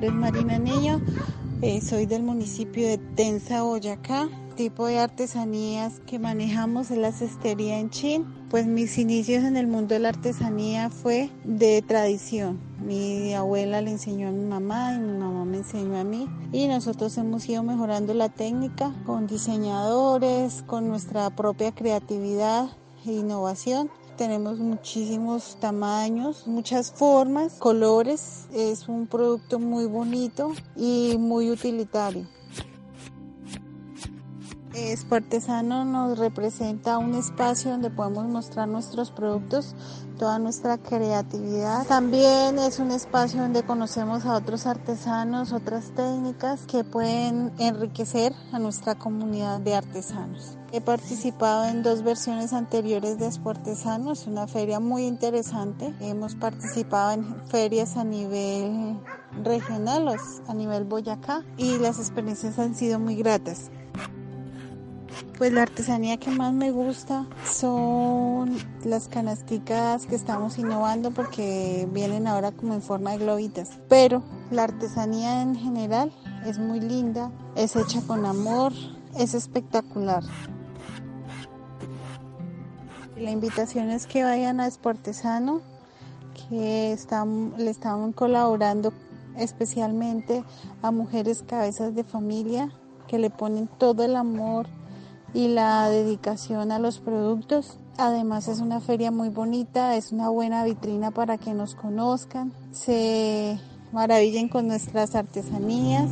Nombre es Marina Niño. Eh, soy del municipio de Tensa, Boyacá. Tipo de artesanías que manejamos es la cestería en Chin. Pues mis inicios en el mundo de la artesanía fue de tradición. Mi abuela le enseñó a mi mamá y mi mamá me enseñó a mí. Y nosotros hemos ido mejorando la técnica con diseñadores, con nuestra propia creatividad e innovación tenemos muchísimos tamaños, muchas formas, colores. Es un producto muy bonito y muy utilitario. Espartesano nos representa un espacio donde podemos mostrar nuestros productos, toda nuestra creatividad. También es un espacio donde conocemos a otros artesanos, otras técnicas que pueden enriquecer a nuestra comunidad de artesanos. He participado en dos versiones anteriores de Espartesano, es una feria muy interesante. Hemos participado en ferias a nivel regional, a nivel Boyacá, y las experiencias han sido muy gratas. Pues la artesanía que más me gusta son las canasticas que estamos innovando porque vienen ahora como en forma de globitas. Pero la artesanía en general es muy linda, es hecha con amor, es espectacular. La invitación es que vayan a Esportesano, que le están colaborando especialmente a mujeres cabezas de familia que le ponen todo el amor y la dedicación a los productos. Además es una feria muy bonita, es una buena vitrina para que nos conozcan, se maravillen con nuestras artesanías.